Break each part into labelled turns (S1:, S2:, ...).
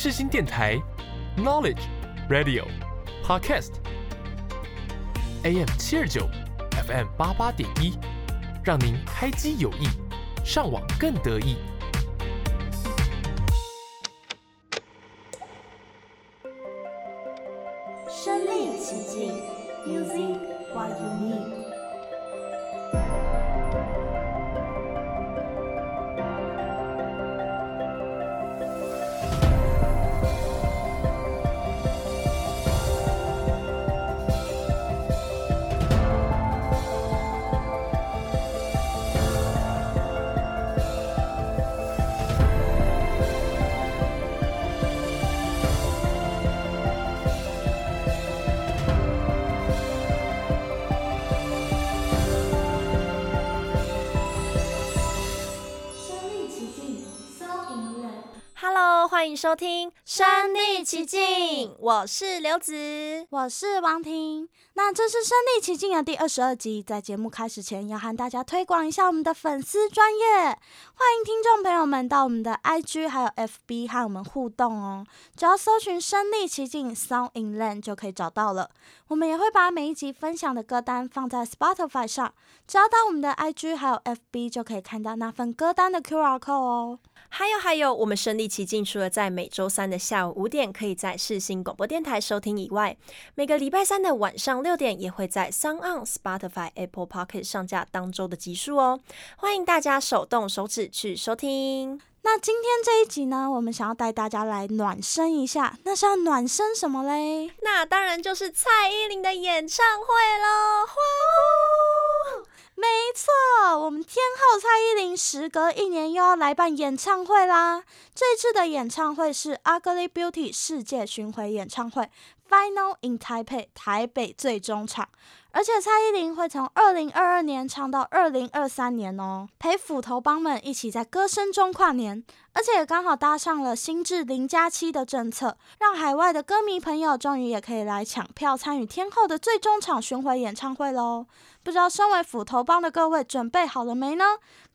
S1: 世新电台 Knowledge Radio Podcast AM 七二九 FM 八八点一，让您开机有益，上网更得意。
S2: 身临其境，Music what you need。
S3: 收听《身临其境》，我是刘子，
S4: 我是王婷。那这是《身历其境》的第二十二集，在节目开始前，要和大家推广一下我们的粉丝专业，欢迎听众朋友们到我们的 IG 还有 FB 和我们互动哦。只要搜寻“身历其境 ”，Sound in Land 就可以找到了。我们也会把每一集分享的歌单放在 Spotify 上，只要到我们的 IG 还有 FB 就可以看到那份歌单的 QR code 哦。
S3: 还有还有，我们身历其境除了在每周三的下午五点可以在世新广播电台收听以外，每个礼拜三的晚上六点也会在 SoundOn、Spotify、Apple Pocket 上架当周的集数哦。欢迎大家手动手指去收听。
S4: 那今天这一集呢，我们想要带大家来暖身一下，那是要暖身什么嘞？
S3: 那当然就是蔡依林的演唱会喽！欢呼！
S4: 没错，我们天时隔一年又要来办演唱会啦！这次的演唱会是《Ugly Beauty》世界巡回演唱会，Final in Taipei 台北最终场。而且蔡依林会从二零二二年唱到二零二三年哦，陪斧头帮们一起在歌声中跨年，而且刚好搭上了新制零加七的政策，让海外的歌迷朋友终于也可以来抢票参与天后的最终场巡回演唱会喽！不知道身为斧头帮的各位准备好了没呢？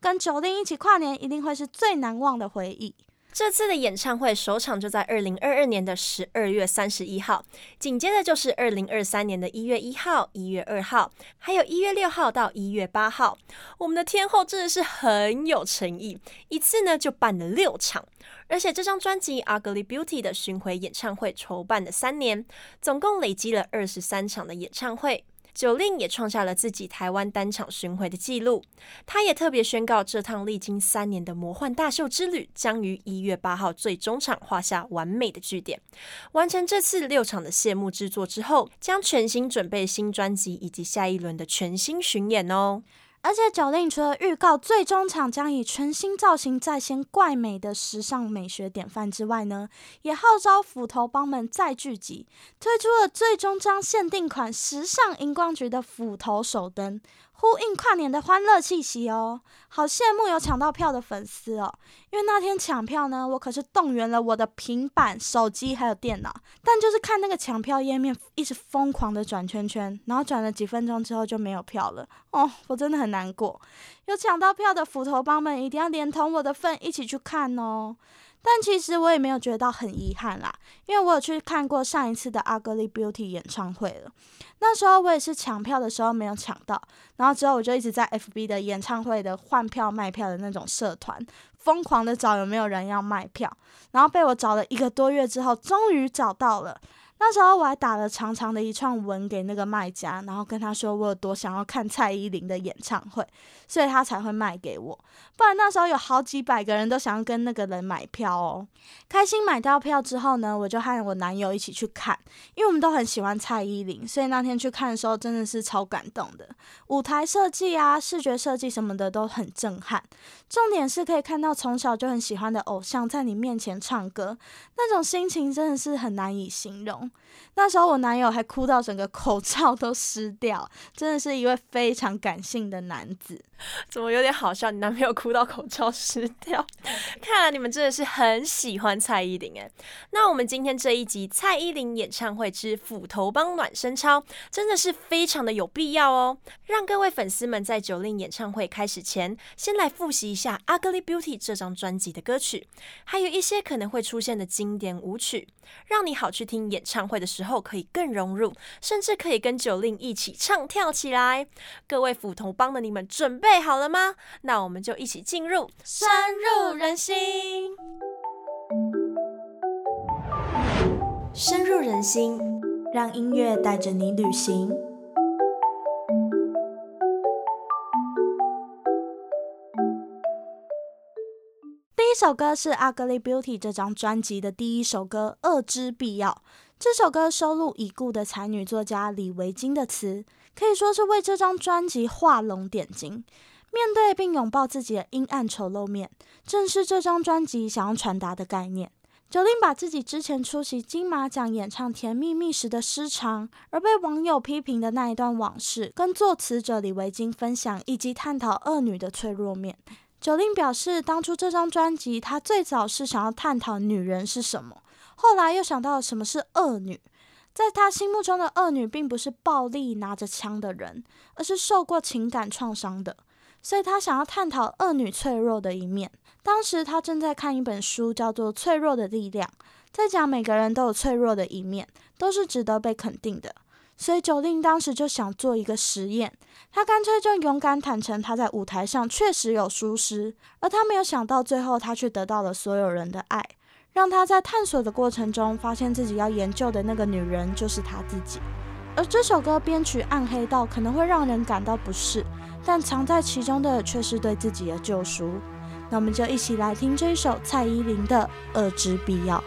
S4: 跟 Jolin 一起跨年一定会是最难忘的回忆。
S3: 这次的演唱会首场就在二零二二年的十二月三十一号，紧接着就是二零二三年的一月一号、一月二号，还有一月六号到一月八号。我们的天后真的是很有诚意，一次呢就办了六场，而且这张专辑《Ugly Beauty》的巡回演唱会筹办了三年，总共累积了二十三场的演唱会。九令也创下了自己台湾单场巡回的记录，他也特别宣告，这趟历经三年的魔幻大秀之旅，将于一月八号最终场画下完美的句点。完成这次六场的谢幕制作之后，将全新准备新专辑以及下一轮的全新巡演哦。
S4: 而且九令除了预告最终场将以全新造型再现怪美的时尚美学典范之外呢，也号召斧头帮们再聚集，推出了最终章限定款时尚荧光局的斧头手灯。呼应跨年的欢乐气息哦，好羡慕有抢到票的粉丝哦！因为那天抢票呢，我可是动员了我的平板、手机还有电脑，但就是看那个抢票页面一直疯狂的转圈圈，然后转了几分钟之后就没有票了哦，我真的很难过。有抢到票的斧头帮们一定要连同我的份一起去看哦。但其实我也没有觉得很遗憾啦，因为我有去看过上一次的 Ugly Beauty 演唱会了。那时候我也是抢票的时候没有抢到，然后之后我就一直在 FB 的演唱会的换票卖票的那种社团疯狂的找有没有人要卖票，然后被我找了一个多月之后，终于找到了。那时候我还打了长长的一串文给那个卖家，然后跟他说我有多想要看蔡依林的演唱会，所以他才会卖给我。不然那时候有好几百个人都想要跟那个人买票哦。开心买到票之后呢，我就和我男友一起去看，因为我们都很喜欢蔡依林，所以那天去看的时候真的是超感动的。舞台设计啊，视觉设计什么的都很震撼。重点是可以看到从小就很喜欢的偶像在你面前唱歌，那种心情真的是很难以形容。那时候我男友还哭到整个口罩都湿掉，真的是一位非常感性的男子。
S3: 怎么有点好笑？你男朋友哭到口罩湿掉，看来你们真的是很喜欢蔡依林哎。那我们今天这一集蔡依林演唱会之斧头帮暖身操，真的是非常的有必要哦。让各位粉丝们在 Jolin 演唱会开始前，先来复习一下《Ugly Beauty》这张专辑的歌曲，还有一些可能会出现的经典舞曲，让你好去听演唱会的时候可以更融入，甚至可以跟 Jolin 一起唱跳起来。各位斧头帮的你们准备备好了吗？那我们就一起进入深入人心。深入人心，
S5: 让音乐带着你旅行。这首歌是《Ugly Beauty》这张专辑的第一首歌《恶之必要》。这首歌收录已故的才女作家李维京的词，可以说是为这张专辑画龙点睛。面对并拥抱自己的阴暗丑陋面，正是这张专辑想要传达的概念。Jolin 把自己之前出席金马奖演唱《甜蜜蜜》时的失常，而被网友批评的那一段往事，跟作词者李维京分享，以及探讨恶女的脆弱面。Jolin 表示，当初这张专辑，他最早是想要探讨女人是什么，后来又想到了什么是恶女。在他心目中的恶女，并不是暴力拿着枪的人，而是受过情感创伤的。所以他想要探讨恶女脆弱的一面。当时他正在看一本书，叫做《脆弱的力量》，在讲每个人都有脆弱的一面，都是值得被肯定的。所以九令当时就想做一个实验，他干脆就勇敢坦诚他在舞台上确实有疏失，而他没有想到最后他却得到了所有人的爱，让他在探索的过程中发现自己要研究的那个女人就是他自己。而这首歌编曲暗黑到可能会让人感到不适。但藏在其中的却是对自己的救赎。那我们就一起来听这一首蔡依林的《恶之必要》。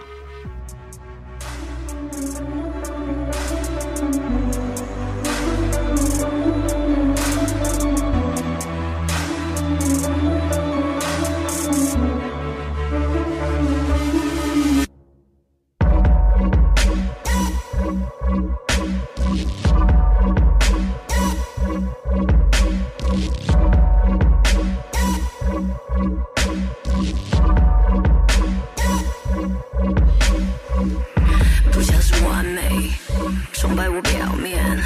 S5: 崇拜我表面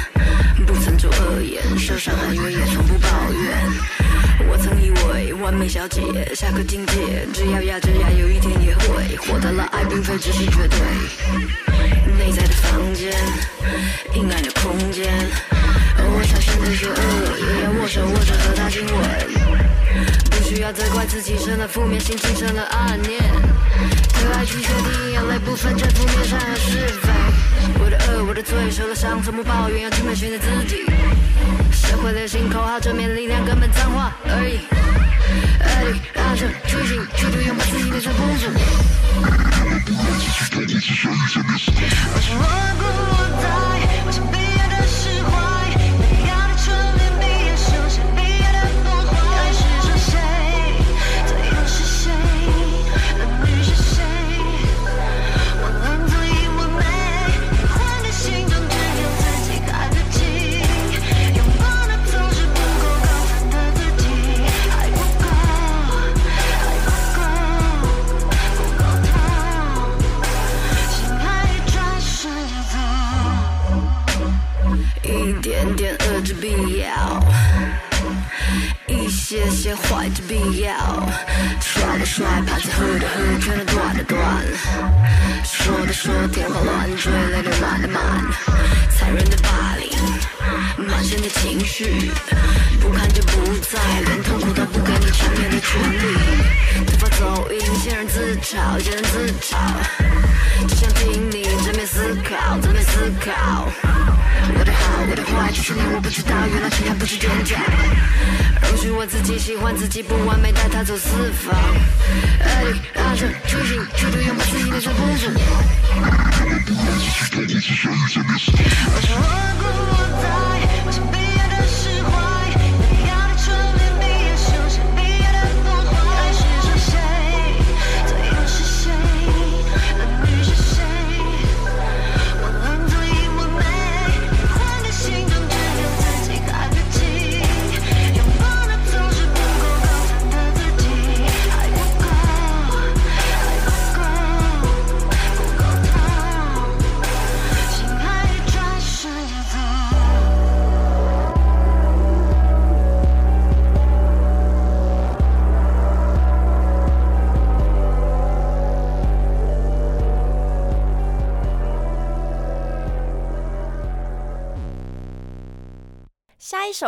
S5: 不曾做恶言受伤害以为也从不抱怨。我曾以为完美小姐
S3: 下个境界只要咬着牙有一
S5: 天也会获得了爱并非只是绝对。内在的房间阴暗的空间。而我产生的邪恶我也要握手握着和他亲吻。不需要责怪自己成了负面心情成了暗念爱披着金，眼泪不分正负面上的是非。我的恶，我的罪，受了伤，从不抱怨，要尽面选择自己。社会流行口号，正面力量根本脏话而已。爱里暗生畸形，嫉妒拥抱自己变成公主。我是我，我。必要，一些些坏的必要。耍的帅，把子喝的喝，穿的断的断，说的说天花乱坠，泪流满的满，残忍的霸凌。满身的情绪，不堪就不在，连痛苦都不给你沉眠的权利。头发走音，先人自嘲，先人自嘲，只想听你正面思考，正面思考。我的好，我的坏，其实你我不知道，原来情还不是真假。容许我自己喜欢自己不完美，带他走四方。爱里大声出醒，却都拥抱自己的小风。我想我过我。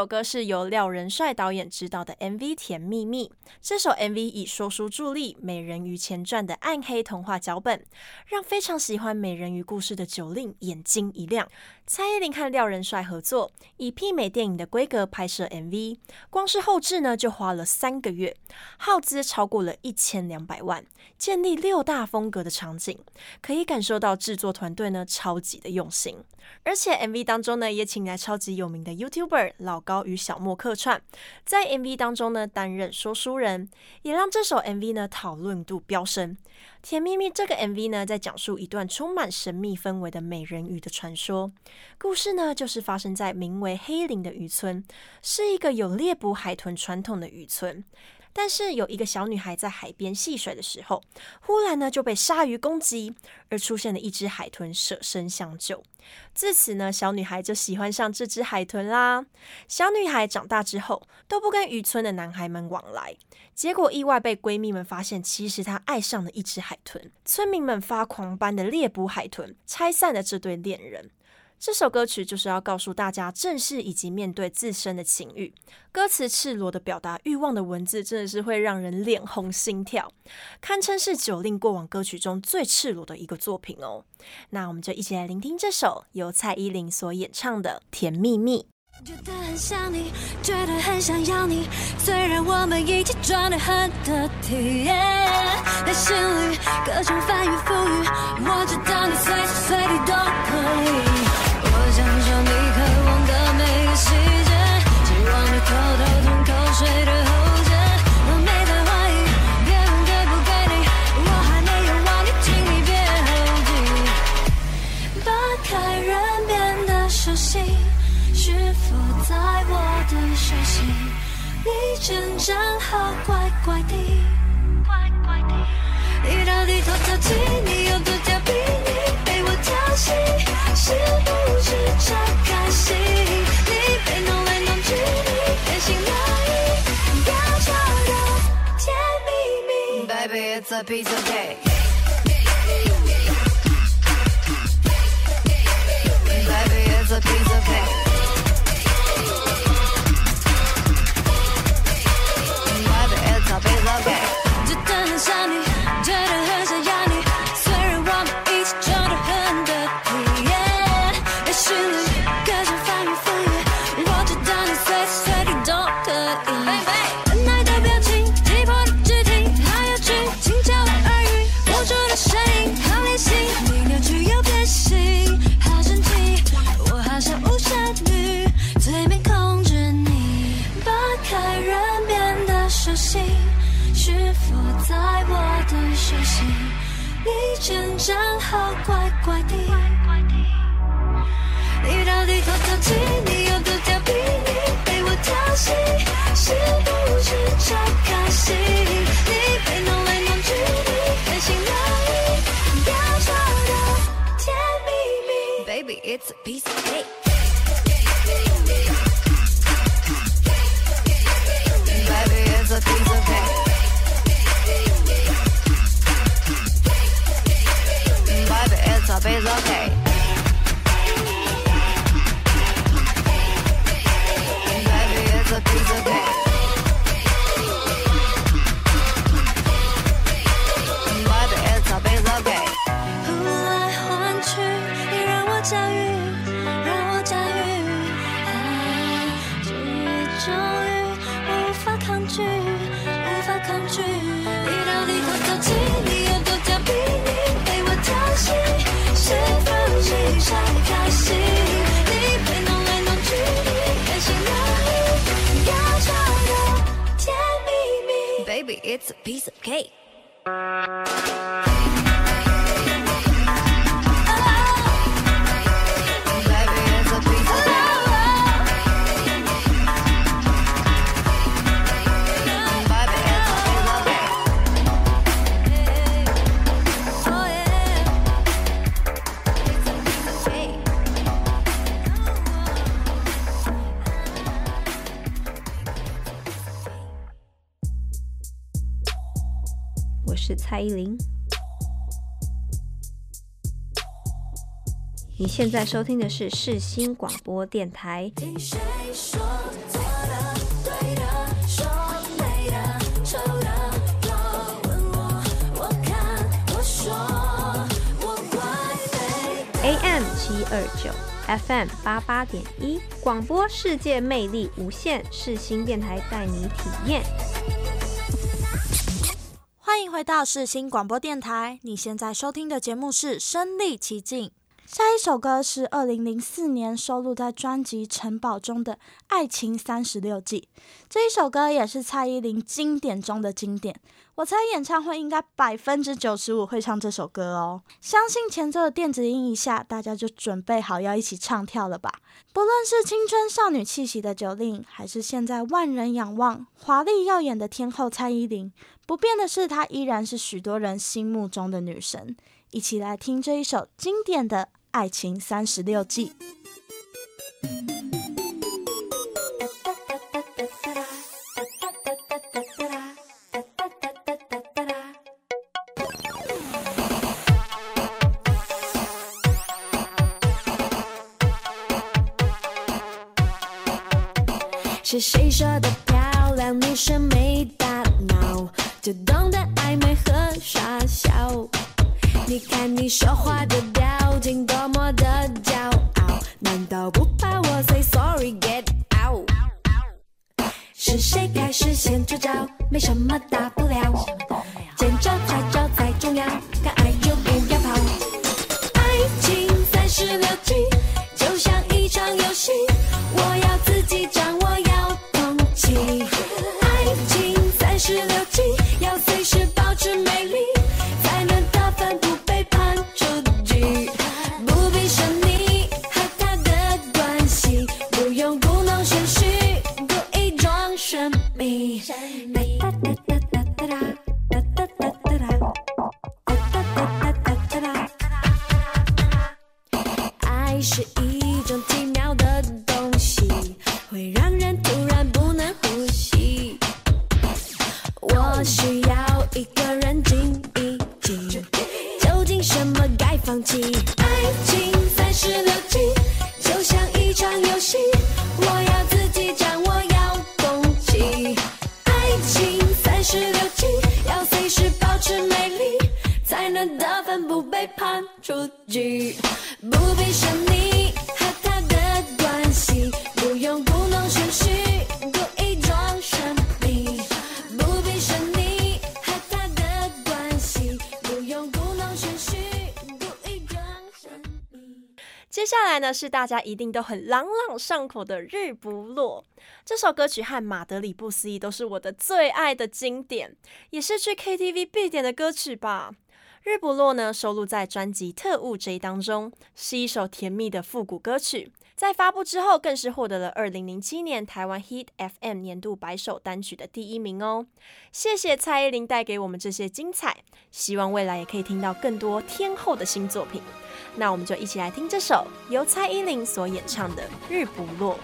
S3: 首歌是由廖仁帅导演执导的 MV《甜蜜蜜》。这首 MV 以说书助力《美人鱼前传》的暗黑童话脚本，让非常喜欢美人鱼故事的九令眼睛一亮。蔡依林和廖仁帅合作，以媲美电影的规格拍摄 MV，光是后制呢就花了三个月，耗资超过了一千两百万，建立六大风格的场景，可以感受到制作团队呢超级的用心。而且 MV 当中呢，也请来超级有名的 YouTuber 老高与小莫客串，在 MV 当中呢担任说书人，也让这首 MV 呢讨论度飙升。甜蜜蜜这个 MV 呢，在讲述一段充满神秘氛围的美人鱼的传说。故事呢，就是发生在名为黑林的渔村，是一个有猎捕海豚传统的渔村。但是有一个小女孩在海边戏水的时候，忽然呢就被鲨鱼攻击，而出现了一只海豚舍身相救。自此呢，小女孩就喜欢上这只海豚啦。小女孩长大之后都不跟渔村的男孩们往来，结果意外被闺蜜们发现，其实她爱上了一只海豚。村民们发狂般的猎捕海豚，拆散了这对恋人。这首歌曲就是要告诉大家正视以及面对自身的情欲。歌词赤裸的表达欲望的文字，真的是会让人脸红心跳，堪称是九令过往歌曲中最赤裸的一个作品哦。那我们就一起来聆听这首由蔡依林所演唱的《甜蜜蜜》。
S6: 觉得很想你，觉得很想要你，虽然我们一起装得很得体，在心里各种翻云覆雨，我知道你随时随地都可以。你真正好怪怪的，怪怪的。你到底多淘气？你有多调皮？你被我调戏，是不是？这开心，你被弄来弄去，你变心了意，要找到甜蜜蜜。Baby, it's a piece of cake. Baby, it's a piece of cake. love 真的很想你真的很想要你虽然我们一起装的很得体心里各种翻云覆雨我知道你随时随地都可以耐的表情的肢体的声音好你扭曲又变形好神奇我好像最没控制你不开心是否在我的手心你真好，乖乖的。你到底多淘气？你有多调皮？你被我调戏，是不是超开心？你被弄来弄去，你变心了意，要找到甜蜜蜜。Baby, it's a piece of cake.
S7: 我是蔡依林。
S3: 你现在收听的是世新广播电台。AM 七二九，FM 八八点一，广播世界魅力无限，世新电台带你体验。
S4: 欢迎回到世新广播电台，你现在收听的节目是《身历其境》。下一首歌是二零零四年收录在专辑《城堡》中的《爱情三十六计》，这一首歌也是蔡依林经典中的经典。我猜演唱会应该百分之九十五会唱这首歌哦。相信前奏的电子音一下，大家就准备好要一起唱跳了吧？不论是青春少女气息的酒令还是现在万人仰望、华丽耀眼的天后蔡依林，不变的是她依然是许多人心目中的女神。一起来听这一首经典的《爱情三十六计》。
S6: 是谁说的漂亮女生没大脑，就懂得暧昧和傻笑？你看你说话的表情多么的骄傲，难道不怕我 say sorry get out？是谁开始先出招？没什么大不了，见招拆招才重要，敢爱就不要跑。爱情三十六计，就像一场游戏，我要自己掌握，遥控器。爱情三十六
S3: 是大家一定都很朗朗上口的《日不落》这首歌曲和《马德里不思议》都是我的最爱的经典，也是去 KTV 必点的歌曲吧。《日不落》呢，收录在专辑《特务 J》当中，是一首甜蜜的复古歌曲。在发布之后，更是获得了二零零七年台湾 Hit FM 年度白首单曲的第一名哦。谢谢蔡依林带给我们这些精彩，希望未来也可以听到更多天后的新作品。那我们就一起来听这首由蔡依林所演唱的《日不落》。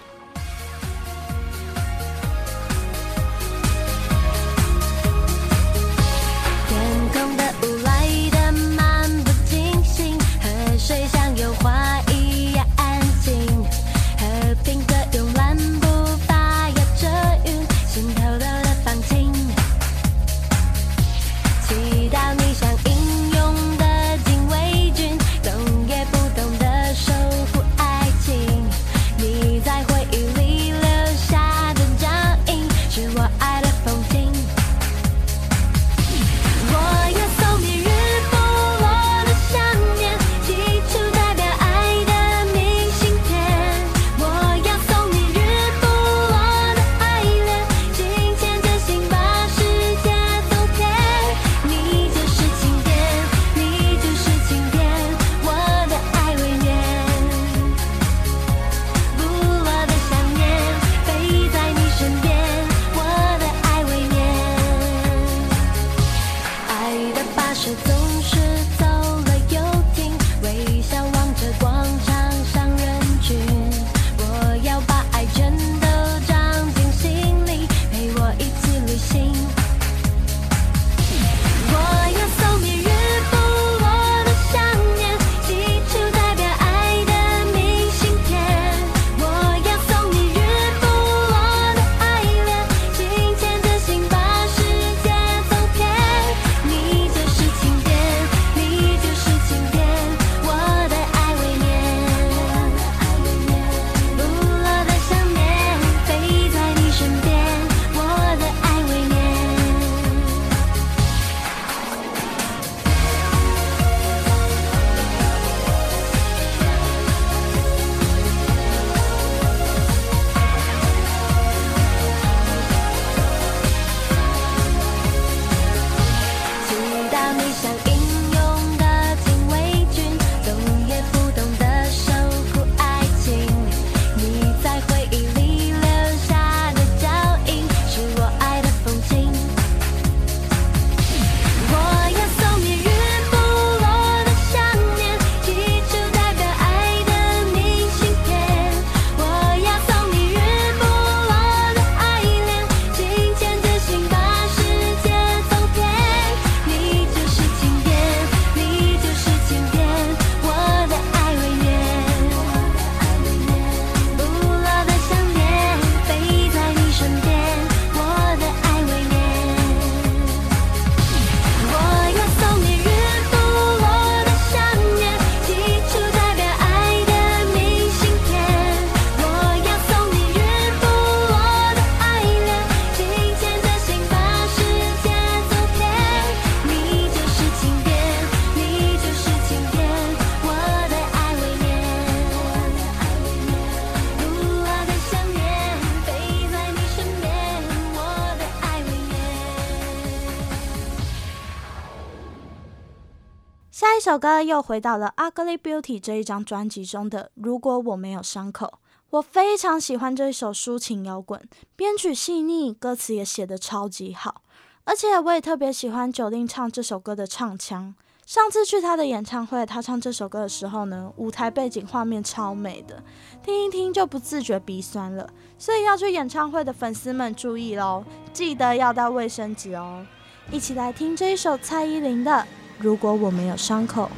S4: 首歌又回到了《Ugly Beauty》这一张专辑中的《如果我没有伤口》。我非常喜欢这一首抒情摇滚，编曲细腻，歌词也写得超级好。而且我也特别喜欢九令唱这首歌的唱腔。上次去他的演唱会，他唱这首歌的时候呢，舞台背景画面超美的，听一听就不自觉鼻酸了。所以要去演唱会的粉丝们注意喽，记得要带卫生纸哦。一起来听这一首蔡依林的《如果我没有伤口》。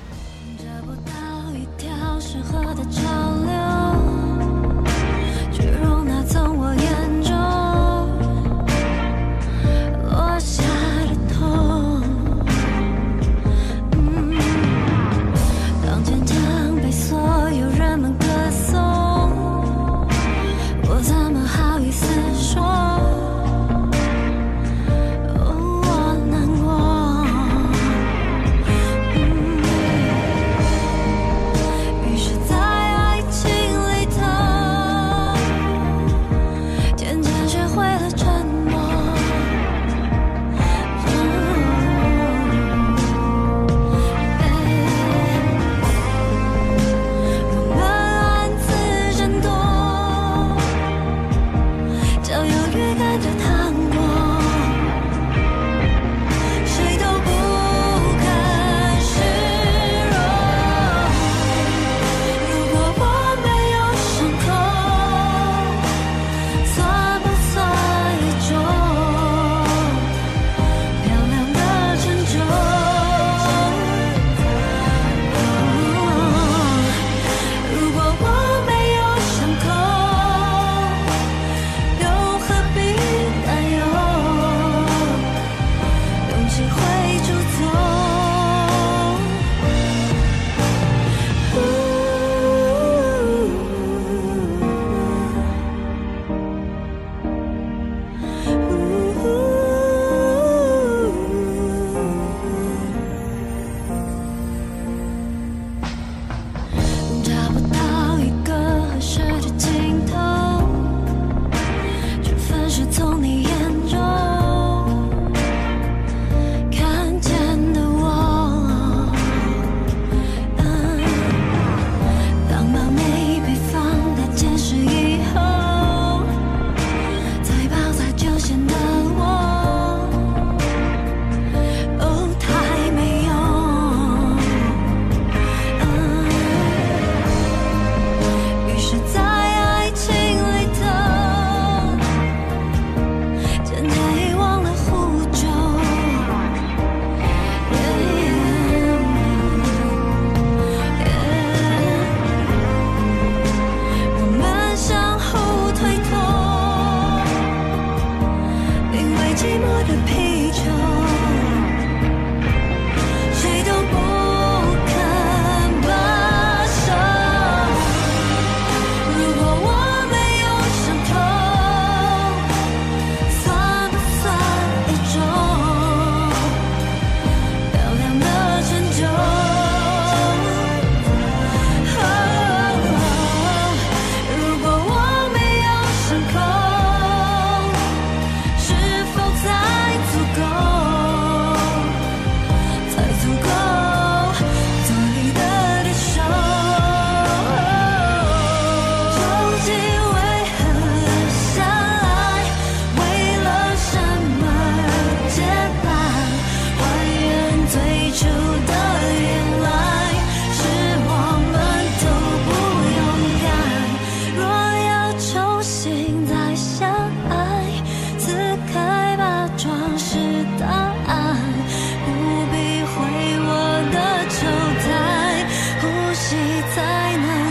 S6: 找不到一条适合的才能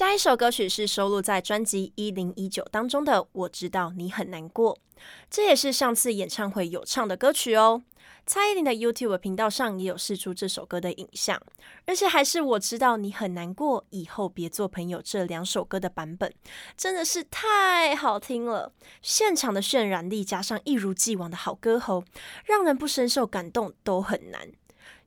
S3: 下一首歌曲是收录在专辑《一零一九》当中的《我知道你很难过》，这也是上次演唱会有唱的歌曲哦。蔡依林的 YouTube 频道上也有释出这首歌的影像，而且还是《我知道你很难过》以后别做朋友这两首歌的版本，真的是太好听了。现场的渲染力加上一如既往的好歌喉，让人不深受感动都很难。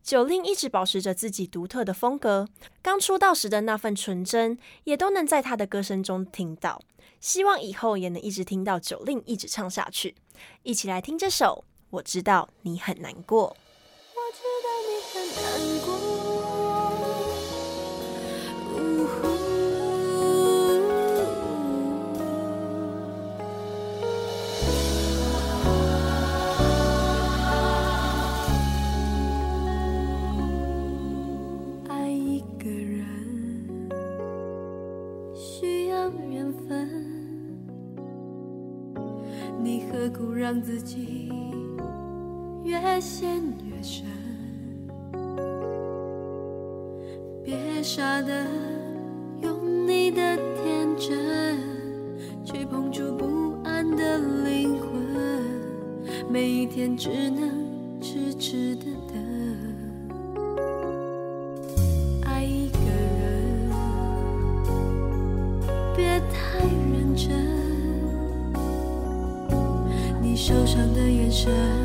S3: 九令一直保持着自己独特的风格，刚出道时的那份纯真，也都能在他的歌声中听到。希望以后也能一直听到九令一直唱下去。一起来听这首《我知道你很难过》。
S6: 我知道你很难过。需要缘分，你何苦让自己越陷越深，别傻的用你的天真去碰触不安的灵魂，每一天只能痴痴的受伤的眼神。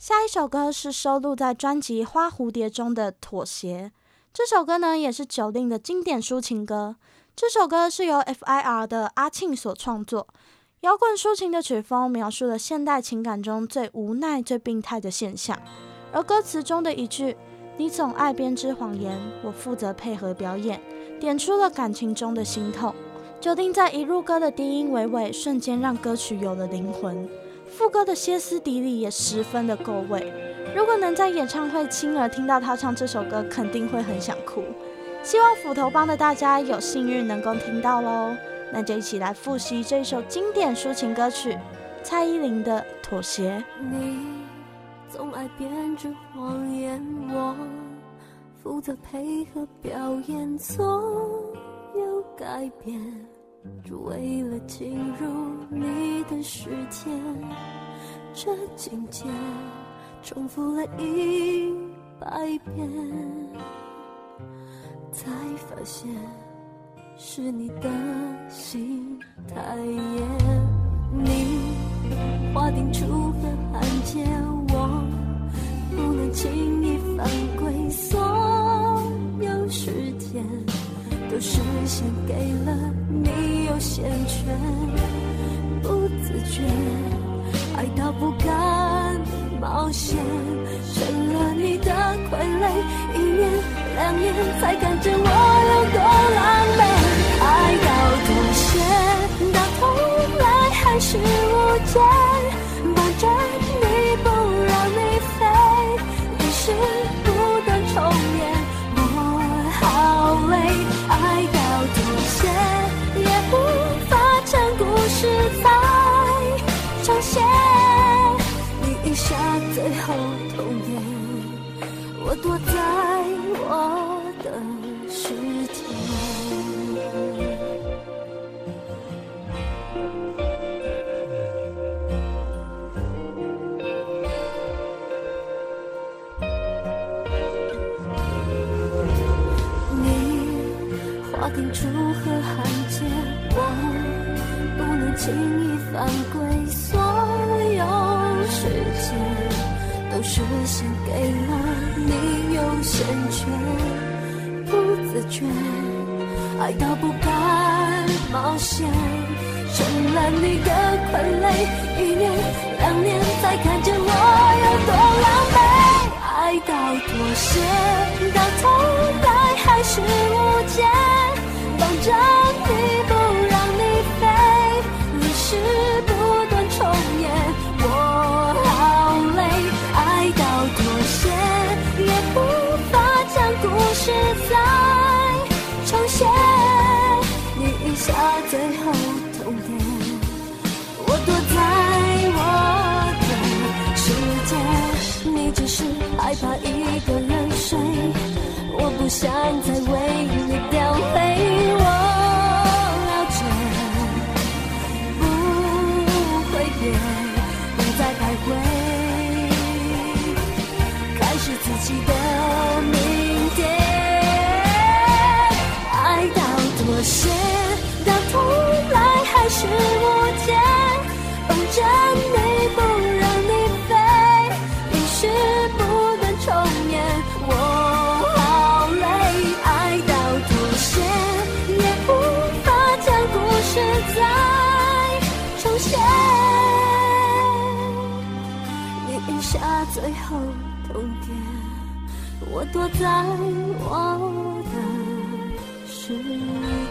S4: 下一首歌是收录在专辑《花蝴蝶》中的《妥协》。这首歌呢，也是 Jolin 的经典抒情歌。这首歌是由 F.I.R 的阿庆所创作，摇滚抒情的曲风，描述了现代情感中最无奈、最病态的现象。而歌词中的一句“你总爱编织谎言，我负责配合表演”，点出了感情中的心痛。Jolin 在一入歌的低音娓娓，瞬间让歌曲有了灵魂。副歌的歇斯底里也十分的够味。如果能在演唱会亲耳听到他唱这首歌，肯定会很想哭。希望斧头帮的大家有幸运能够听到喽，那就一起来复习这首经典抒情歌曲蔡依林的《妥协》。
S6: 你总爱编织谎言，我负责配合表演，总有改变，为了进入你的世界。这情节重复了一百遍。才发现是你的心太野，你划定出河汉界，我不能轻易犯规，所有时间是先给了你优先权，不自觉爱到不敢冒险，成了你的傀儡，一年。两年才看见我有多狼狈，爱到妥协，到头来还是无解，觉，爱到不敢冒险，成了你的傀儡。一年两年才看见我有多狼狈，爱到妥协，到头来还是无解，绑着你怕一个人睡，我不想再为你最后通牒，我躲在我的世界。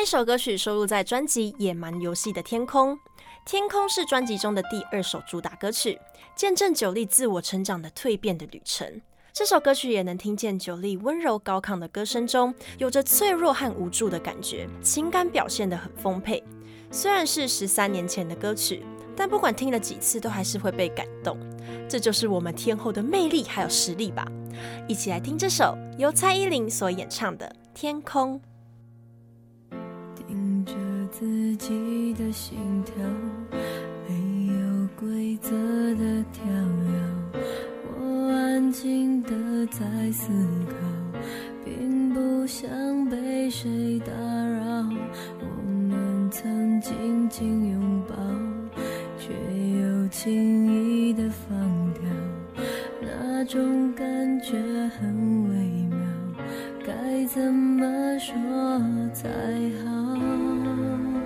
S3: 这首歌曲收录在专辑《野蛮游戏》的《天空》。《天空》是专辑中的第二首主打歌曲，见证 Jolin 自我成长的蜕变的旅程。这首歌曲也能听见 Jolin 温柔高亢的歌声中，有着脆弱和无助的感觉，情感表现得很丰沛。虽然是十三年前的歌曲，但不管听了几次，都还是会被感动。这就是我们天后的魅力还有实力吧！一起来听这首由蔡依林所演唱的《天空》。
S6: 自己的心跳，没有规则的跳跃。我安静的在思考，并不想被谁打扰。我们曾紧紧拥抱，却又轻易的放掉，那种感觉很微。该怎么说才好？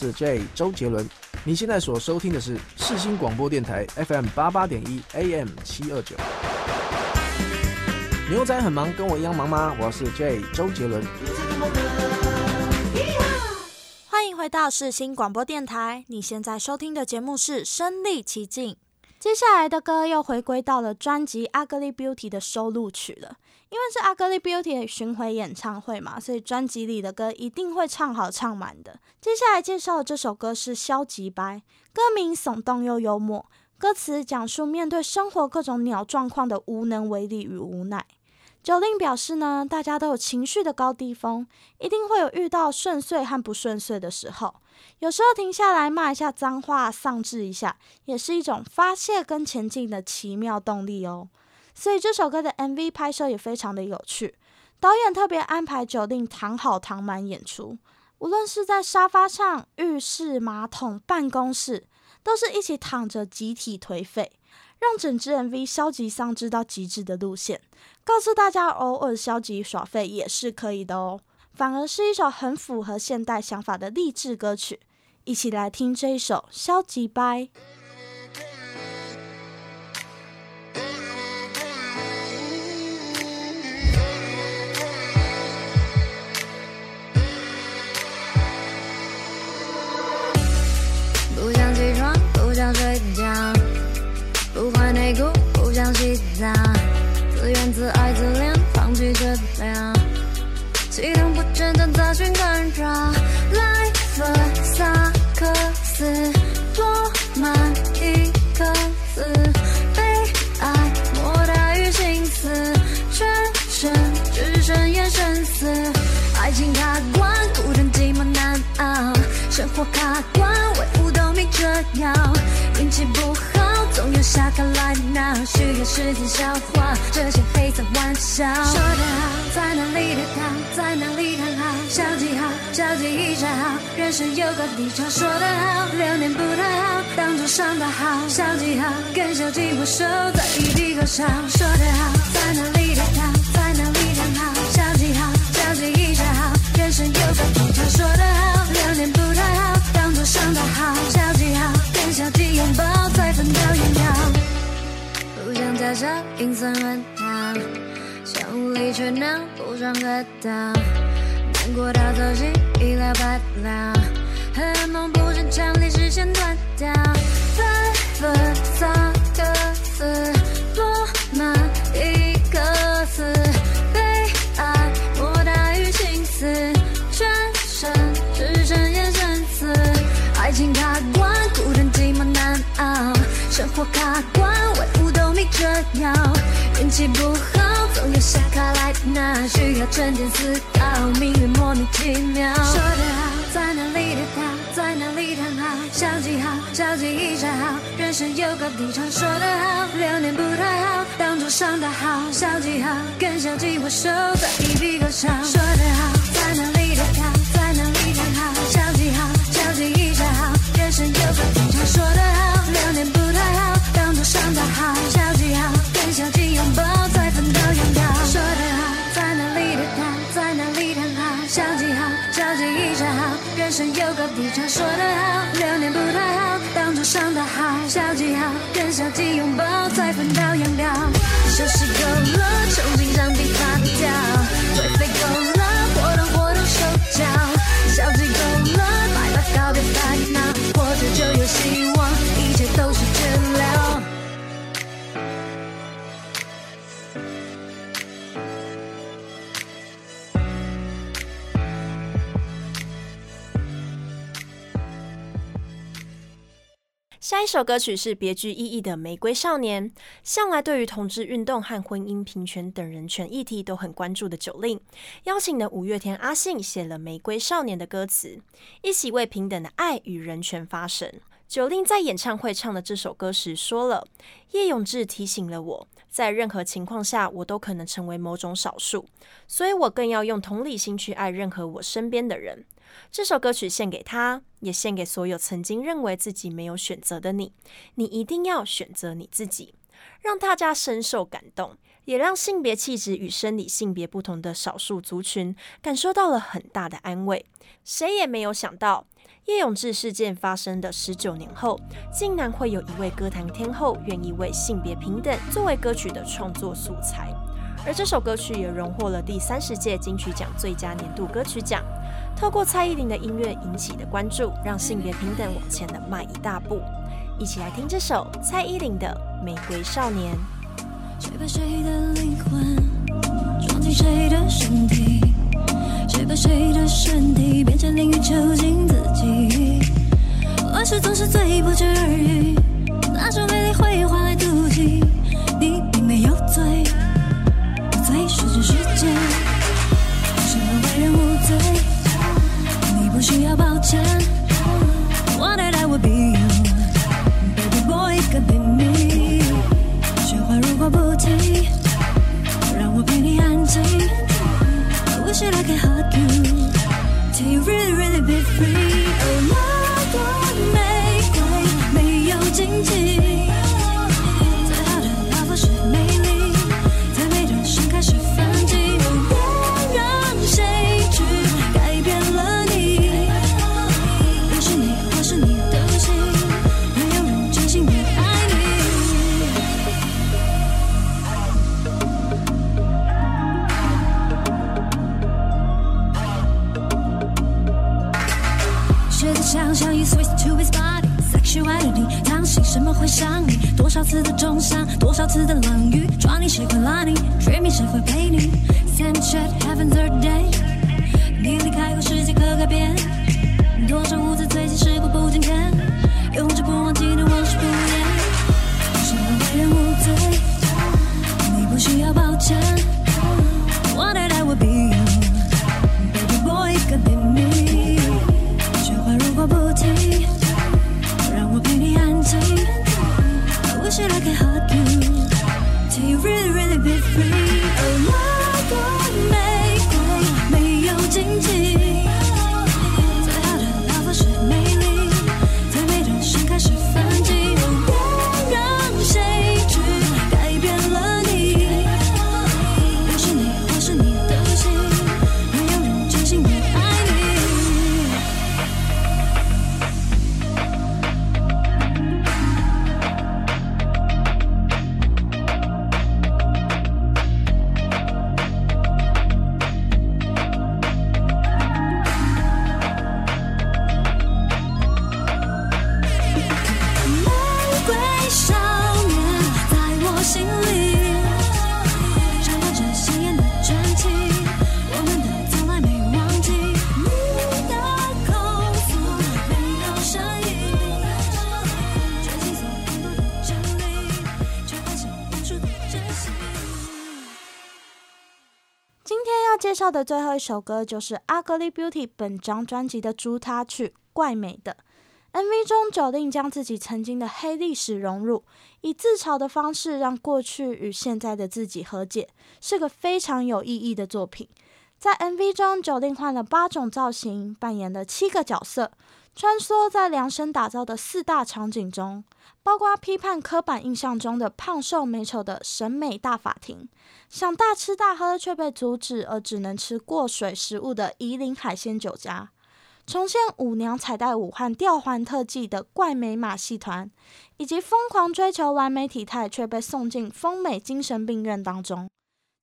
S6: 是
S7: J 周杰伦，你现在所收听的是世新广播电台 FM 八八点一 AM 七二九。牛仔很忙，跟我一样忙吗？我是 J 周杰伦。
S4: 欢迎回到世新广播电台，你现在收听的节目是《身历其境》。接下来的歌又回归到了专辑《Ugly Beauty》的收录曲了。因为是《Ugly Beauty》巡回演唱会嘛，所以专辑里的歌一定会唱好唱满的。接下来介绍的这首歌是《消极白》，歌名耸动又幽默，歌词讲述面对生活各种鸟状况的无能为力与无奈。9Ling 表示呢，大家都有情绪的高低峰，一定会有遇到顺遂和不顺遂的时候。有时候停下来骂一下脏话，丧志一下，也是一种发泄跟前进的奇妙动力哦。所以这首歌的 MV 拍摄也非常的有趣，导演特别安排 9Ling 躺好躺满演出，无论是在沙发上、浴室、马桶、办公室，都是一起躺着集体颓废。让整支 MV 消极丧志到极致的路线，告诉大家偶尔消极耍废也是可以的哦。反而是一首很符合现代想法的励志歌曲，一起来听这一首《消极掰》。
S6: 不想起床，不想睡觉，不换内裤，不想洗澡，自爱自怜，放弃治疗。激动不简单，杂讯干扰。来了萨克斯，落满一个字，被爱莫大于心死，全身只剩眼神死。爱情卡关，孤单寂寞难熬，生活卡关，维护都没这样，运气不好，闹，需要时间消化这些黑色玩笑。说得好，在哪里跌倒，在哪里躺好，消极好，消极一下好，人生有个低潮。说得好，流年不太好，当作伤得好，消极好，跟消极握手，在一笔勾销。说得好，在哪里跌倒，在哪里躺好，消极好，消极一下好，人生有个低潮。说得好，流年不太好，当作伤得好，消极好，跟消极拥抱，再分道扬镳。不想假笑，阴森乱跳，想无理取闹，不想得到，难过到走心，一了百了，荷尔蒙不正常，理智线断掉，来了萨克斯，落满一个字，被爱莫大于心死，全身只剩眼神死，爱情卡关，孤单寂寞难熬，生活卡关，没这样，运气不好，总有下卡来那，需要沉淀思考，命运莫名其妙。说得好，在哪里跌倒，在哪里躺好，消极好，消极一下好，人生有个低潮。说得好，流年不太好，当作伤的好，消极好，跟消极握手，再一笔勾销。说得好，在哪里跌倒，在哪里躺好，消极好，消极一下好，人生有个低潮。说得，好，当作伤得好，消极好，跟消极拥抱，再分道扬镳。说得好，在哪里跌倒，在哪里躺好，消极好，消极一下好，人生有个低潮。说得好，流年不太好，当作伤得好，消极好，跟消极拥抱，再分道扬镳。休息够了，重新让笔发条，颓废够了，
S3: 这首歌曲是别具意义的《玫瑰少年》。向来对于同志运动和婚姻平权等人权议题都很关注的九令邀请了五月天阿信写了《玫瑰少年》的歌词，一起为平等的爱与人权发声。九令在演唱会唱的这首歌时说了：“叶永志提醒了我，在任何情况下，我都可能成为某种少数，所以我更要用同理心去爱任何我身边的人。”这首歌曲献给他，也献给所有曾经认为自己没有选择的你。你一定要选择你自己，让大家深受感动，也让性别气质与生理性别不同的少数族群感受到了很大的安慰。谁也没有想到，叶永志事件发生的十九年后，竟然会有一位歌坛天后愿意为性别平等作为歌曲的创作素材。而这首歌曲也荣获了第三十届金曲奖最佳年度歌曲奖。透过蔡依林的音乐引起的关注，让性别平等往前的迈一大步。一起来听这首蔡依林的《玫瑰少年》。
S6: 谁把谁的灵魂装进谁的身体？谁把谁的身体变成囹圄囚禁自己？往事总是最不值而语，拿出美丽回忆换来妒忌。你并没有罪，罪是这世界，什么为人无罪？不需要抱歉。的最
S4: 后一首歌就是《Ugly Beauty》本张专辑的主打曲《怪美的》。MV 中，Jolin 将自己曾经的黑历史融入，以自嘲的方式让过去与现在的自己和解，是个非常有意义的作品。在 MV 中，Jolin 换了八种造型，扮演了七个角色，穿梭在量身打造的四大场景中，包括批判刻板印象中的胖瘦美丑的审美大法庭，想大吃大喝却被阻止而只能吃过水食物的夷陵海鲜酒家。重现舞娘彩带武汉吊环特技的怪美马戏团，以及疯狂追求完美体态却被送进疯美精神病院当中，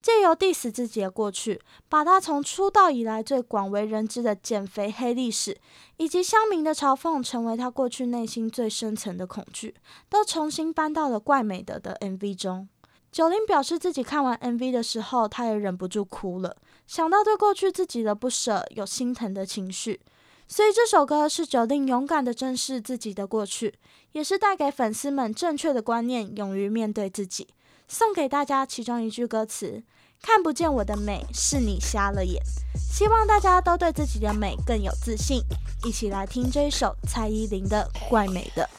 S4: 借由 diss 自己的过去，把他从出道以来最广为人知的减肥黑历史，以及乡民的嘲讽，成为他过去内心最深层的恐惧，都重新搬到了怪美德的 MV 中。Jolin 表示自己看完 MV 的时候，他也忍不住哭了，想到对过去自己的不舍，有心疼的情绪。所以这首歌是 Jolin 勇敢的正视自己的过去，也是带给粉丝们正确的观念，勇于面对自己。送给大家其中一句歌词：“看不见我的美，是你瞎了眼。”希望大家都对自己的美更有自信。一起来听这一首蔡依林的《怪美的》。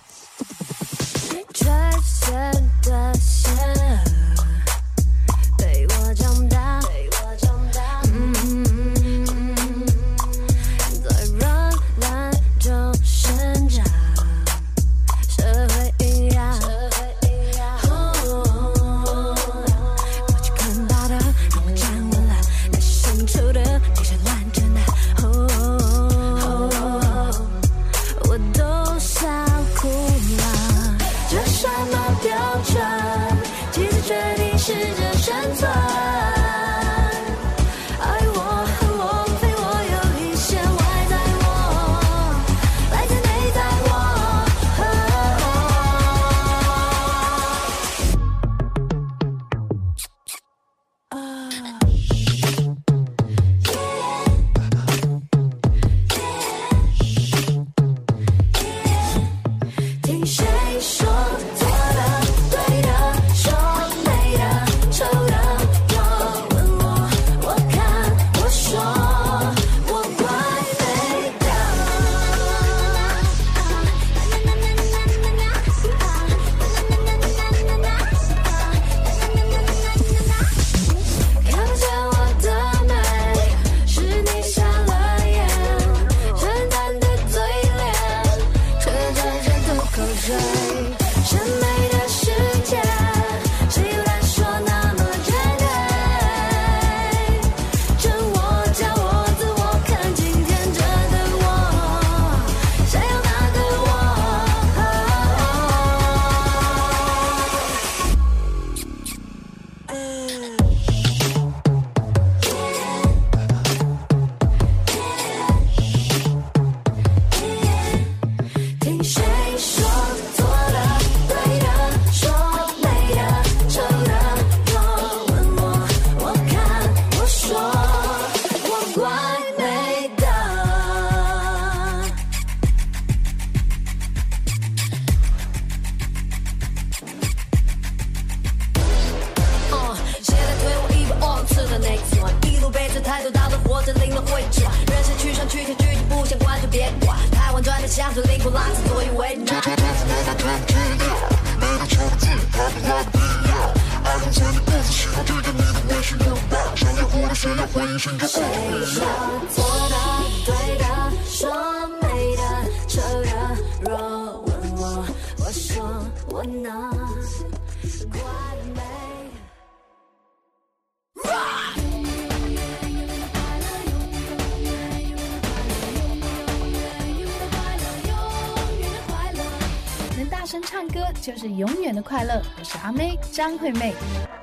S8: 妹张惠妹。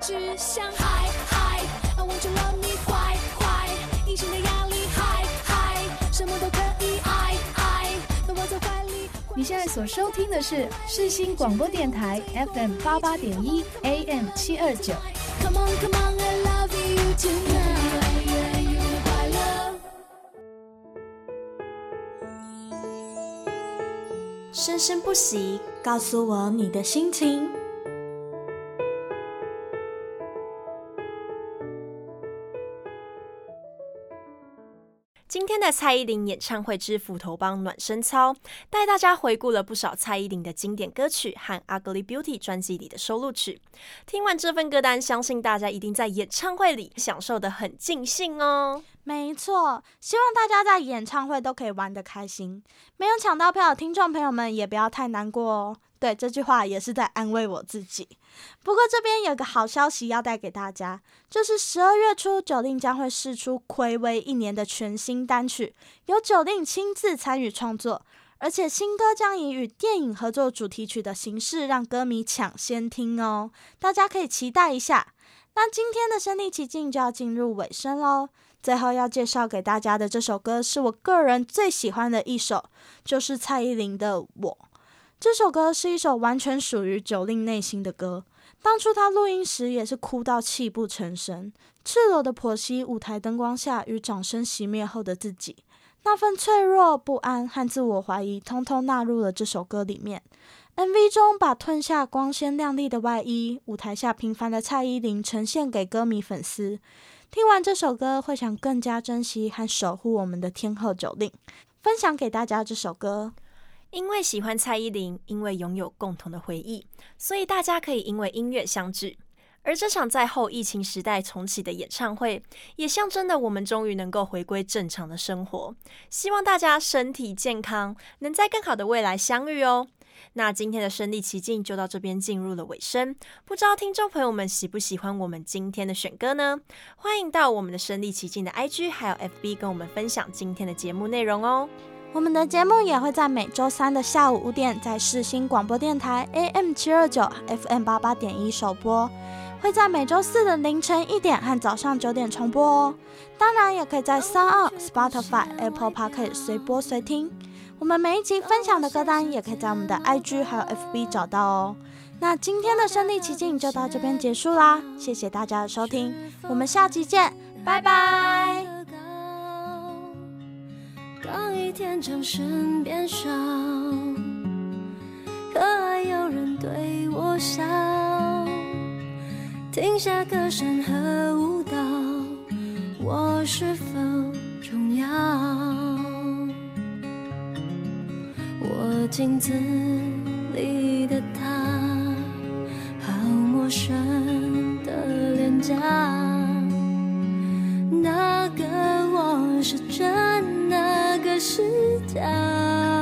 S8: 只想嗨嗨，我就让你坏坏，隐形的压力嗨嗨，什么都可以爱爱，都握在怀里。你现在所收听的是世新广播电台 FM 八八点一 AM 七二九。Come on, come on, I love you tonight.
S4: 生生不息，告诉我你的心情。
S3: 今天的蔡依林演唱会之斧头帮暖身操，带大家回顾了不少蔡依林的经典歌曲和《Ugly Beauty》专辑里的收录曲。听完这份歌单，相信大家一定在演唱会里享受得很尽兴哦。
S4: 没错，希望大家在演唱会都可以玩得开心。没有抢到票的听众朋友们也不要太难过哦。对，这句话也是在安慰我自己。不过这边有个好消息要带给大家，就是十二月初，Jolin 将会释出睽违一年的全新单曲，由 Jolin 亲自参与创作，而且新歌将以与电影合作主题曲的形式让歌迷抢先听哦。大家可以期待一下。那今天的身临其境就要进入尾声喽。最后要介绍给大家的这首歌是我个人最喜欢的一首，就是蔡依林的《我》。这首歌是一首完全属于九令内心的歌。当初他录音时也是哭到泣不成声，赤裸的剖析舞台灯光下与掌声熄灭后的自己，那份脆弱、不安和自我怀疑，通通纳入了这首歌里面。MV 中把褪下光鲜亮丽的外衣，舞台下平凡的蔡依林呈现给歌迷粉丝。听完这首歌，会想更加珍惜和守护我们的天后九令分享给大家这首歌。
S3: 因为喜欢蔡依林，因为拥有共同的回忆，所以大家可以因为音乐相聚。而这场在后疫情时代重启的演唱会，也象征着我们终于能够回归正常的生活。希望大家身体健康，能在更好的未来相遇哦。那今天的身历其境就到这边进入了尾声，不知道听众朋友们喜不喜欢我们今天的选歌呢？欢迎到我们的身历其境的 IG 还有 FB 跟我们分享今天的节目内容哦。
S4: 我们的节目也会在每周三的下午五点在世新广播电台 AM 七二九 FM 八八点一首播，会在每周四的凌晨一点和早上九点重播哦。当然也可以在三二 Spotify、Apple Podcast 随播随听。我们每一集分享的歌单也可以在我们的 IG 还有 FB 找到哦。那今天的身历其境就到这边结束啦，谢谢大家的收听，我们下期见，拜拜。
S6: 天掌声变少，可爱有人对我笑，停下歌声和舞蹈，我是否重要？我镜子里的他，好陌生的脸颊。那个我是真，是假